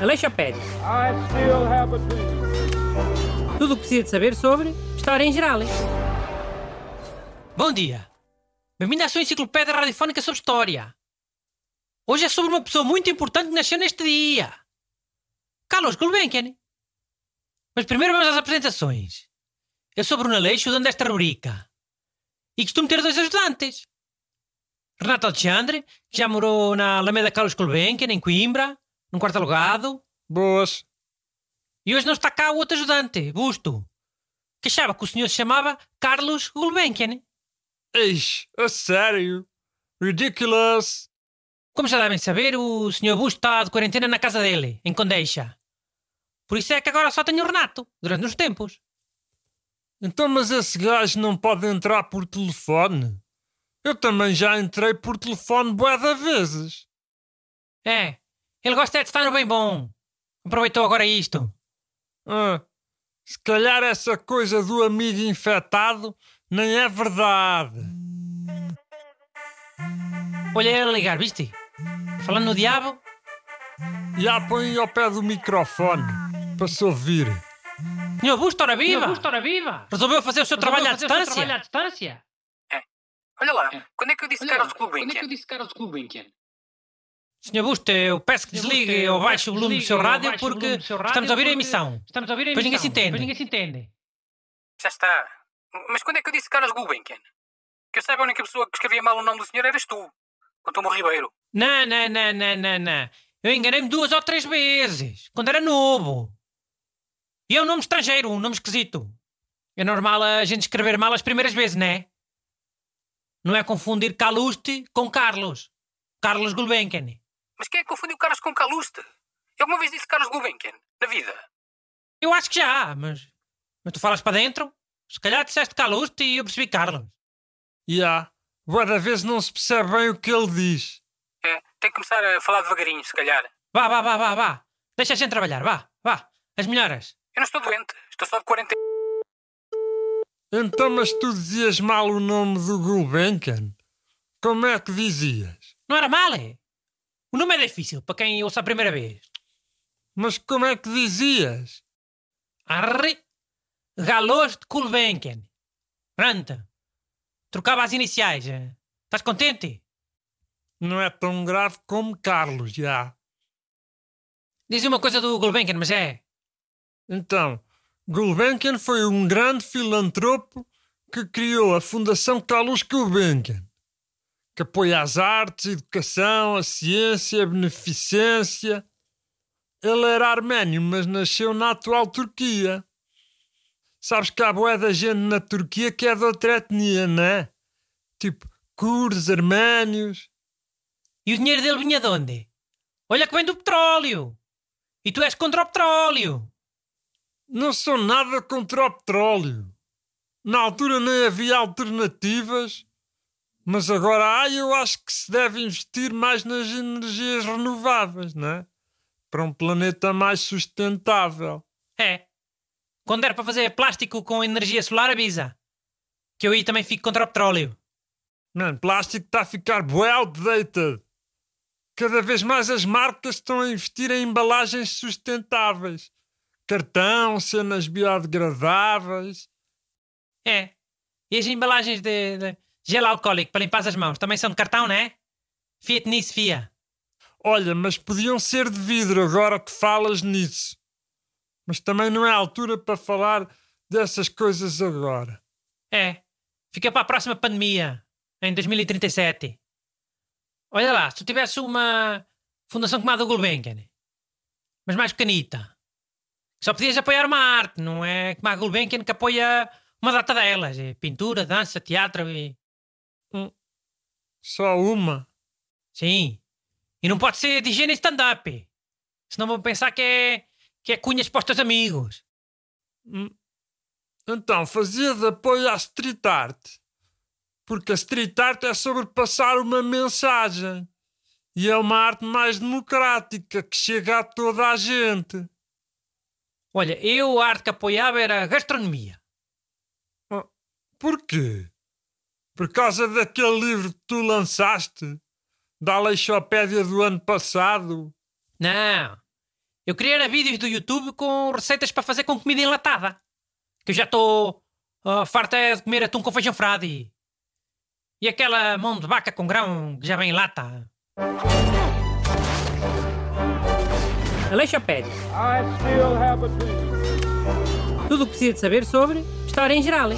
Aleixopédia. I still have a dream. Tudo o que precisa de saber sobre história em geral. Bom dia. Bem-vindo à sua enciclopédia radiofónica sobre história. Hoje é sobre uma pessoa muito importante que nasceu neste dia. Carlos Gulbenkian. Mas primeiro vamos às apresentações. Eu sou Bruno Aleixo, dono desta rubrica. E costumo ter dois ajudantes. Renato Alexandre, que já morou na Alameda Carlos Gulbenkian, em Coimbra, num quarto alugado. Boas. E hoje não está cá o outro ajudante, Busto, que achava que o senhor se chamava Carlos Gulbenkian. Eis, a sério? Ridiculous. Como já devem saber, o Sr. Bush está de quarentena na casa dele, em Condeixa. Por isso é que agora só tenho o Renato, durante uns tempos. Então, mas esse gajo não pode entrar por telefone? Eu também já entrei por telefone bué de vezes. É, ele gosta é de estar no bem bom. Aproveitou agora isto. Ah, se calhar essa coisa do amigo infectado nem é verdade. Olha ele a ligar, viste? Falando no diabo, Já põe ao pé do microfone para se ouvir. Sr. Bush, ora viva! História viva! Resolveu fazer o seu trabalho à distância? Trabalho à distância? Olha lá, quando é que eu disse Carlos Gulbenkian? disse Carlos Gulbenkian? Sr. Bush, eu peço que desligue ou baixe o volume do seu rádio porque estamos a ouvir a emissão. Estamos a ouvir a Pois ninguém emissão. se entende. Pois ninguém se entende. Já está. Mas quando é que eu disse Carlos Gulbenkian? Que eu saiba a única pessoa que escrevia mal o nome do senhor eras tu. Com Tomo Ribeiro. Não, não, não, não, não, não. Eu enganei-me duas ou três vezes, quando era novo. E é um nome estrangeiro, um nome esquisito. É normal a gente escrever mal as primeiras vezes, não é? Não é confundir Caluste com Carlos. Carlos Gulbenkian. Mas quem é que confundiu Carlos com Caluste? Eu alguma vez disse Carlos Gulbenkian? Na vida. Eu acho que já, mas... Mas tu falas para dentro? Se calhar disseste Caluste e eu percebi Carlos. Já, bué de vezes não se percebe bem o que ele diz. É, tem que começar a falar devagarinho, se calhar. Vá, vá, vá, vá, vá. Deixa a gente trabalhar, vá, vá. As melhoras. Eu não estou doente. Estou só de quarentena. Então, mas tu dizias mal o nome do Gulbenkian? Como é que dizias? Não era mal, é? O nome é difícil para quem ouça a primeira vez. Mas como é que dizias? Arre. Galos de Gulbenkian. Pronto. Trocava as iniciais. eh. Estás contente? Não é tão grave como Carlos, já. Diz uma coisa do Gulbenkian, mas é. Então, Gulbenkian foi um grande filantropo que criou a Fundação Carlos Gulbenkian, que apoia as artes, a educação, a ciência, a beneficência. Ele era arménio, mas nasceu na atual Turquia. Sabes que há boé da gente na Turquia que é de outra etnia, não é? Tipo, curdos, arménios. E o dinheiro dele vinha de onde? Olha que vem do petróleo. E tu és contra o petróleo. Não sou nada contra o petróleo. Na altura nem havia alternativas, mas agora há eu acho que se deve investir mais nas energias renováveis, não é? Para um planeta mais sustentável. É. Quando era para fazer plástico com energia solar, avisa. Que eu aí também fico contra o petróleo. Mano, plástico está a ficar bué outdated. Cada vez mais as marcas estão a investir em embalagens sustentáveis. Cartão, cenas biodegradáveis. É. E as embalagens de, de gel alcoólico para limpar as mãos também são de cartão, não é? Fiat nisso, fia. Olha, mas podiam ser de vidro agora que falas nisso. Mas também não é a altura para falar dessas coisas agora. É. Fica para a próxima pandemia, em 2037. Olha lá, se tu tivesse uma fundação como a do Gulbenkian, mas mais pequenita, só podias apoiar uma arte, não é como a Gulbenkian que apoia uma data delas. É pintura, dança, teatro e... Só uma. Sim. E não pode ser de higiene e stand-up. Senão vão pensar que é, que é cunhas para os teus amigos. Então, fazia de apoio à street art. Porque a street art é sobre passar uma mensagem. E é uma arte mais democrática que chega a toda a gente. Olha, eu a arte que apoiava era a gastronomia. Porquê? Por causa daquele livro que tu lançaste? da Aleixopédia do ano passado. Não. Eu queria era vídeos do YouTube com receitas para fazer com comida enlatada. Que eu já estou uh, farta é de comer atum com feijão frade. E, e aquela mão de vaca com grão que já vem em lata. Aleixopédia. I still have a dream. Tudo o que precisa de saber sobre história em geral.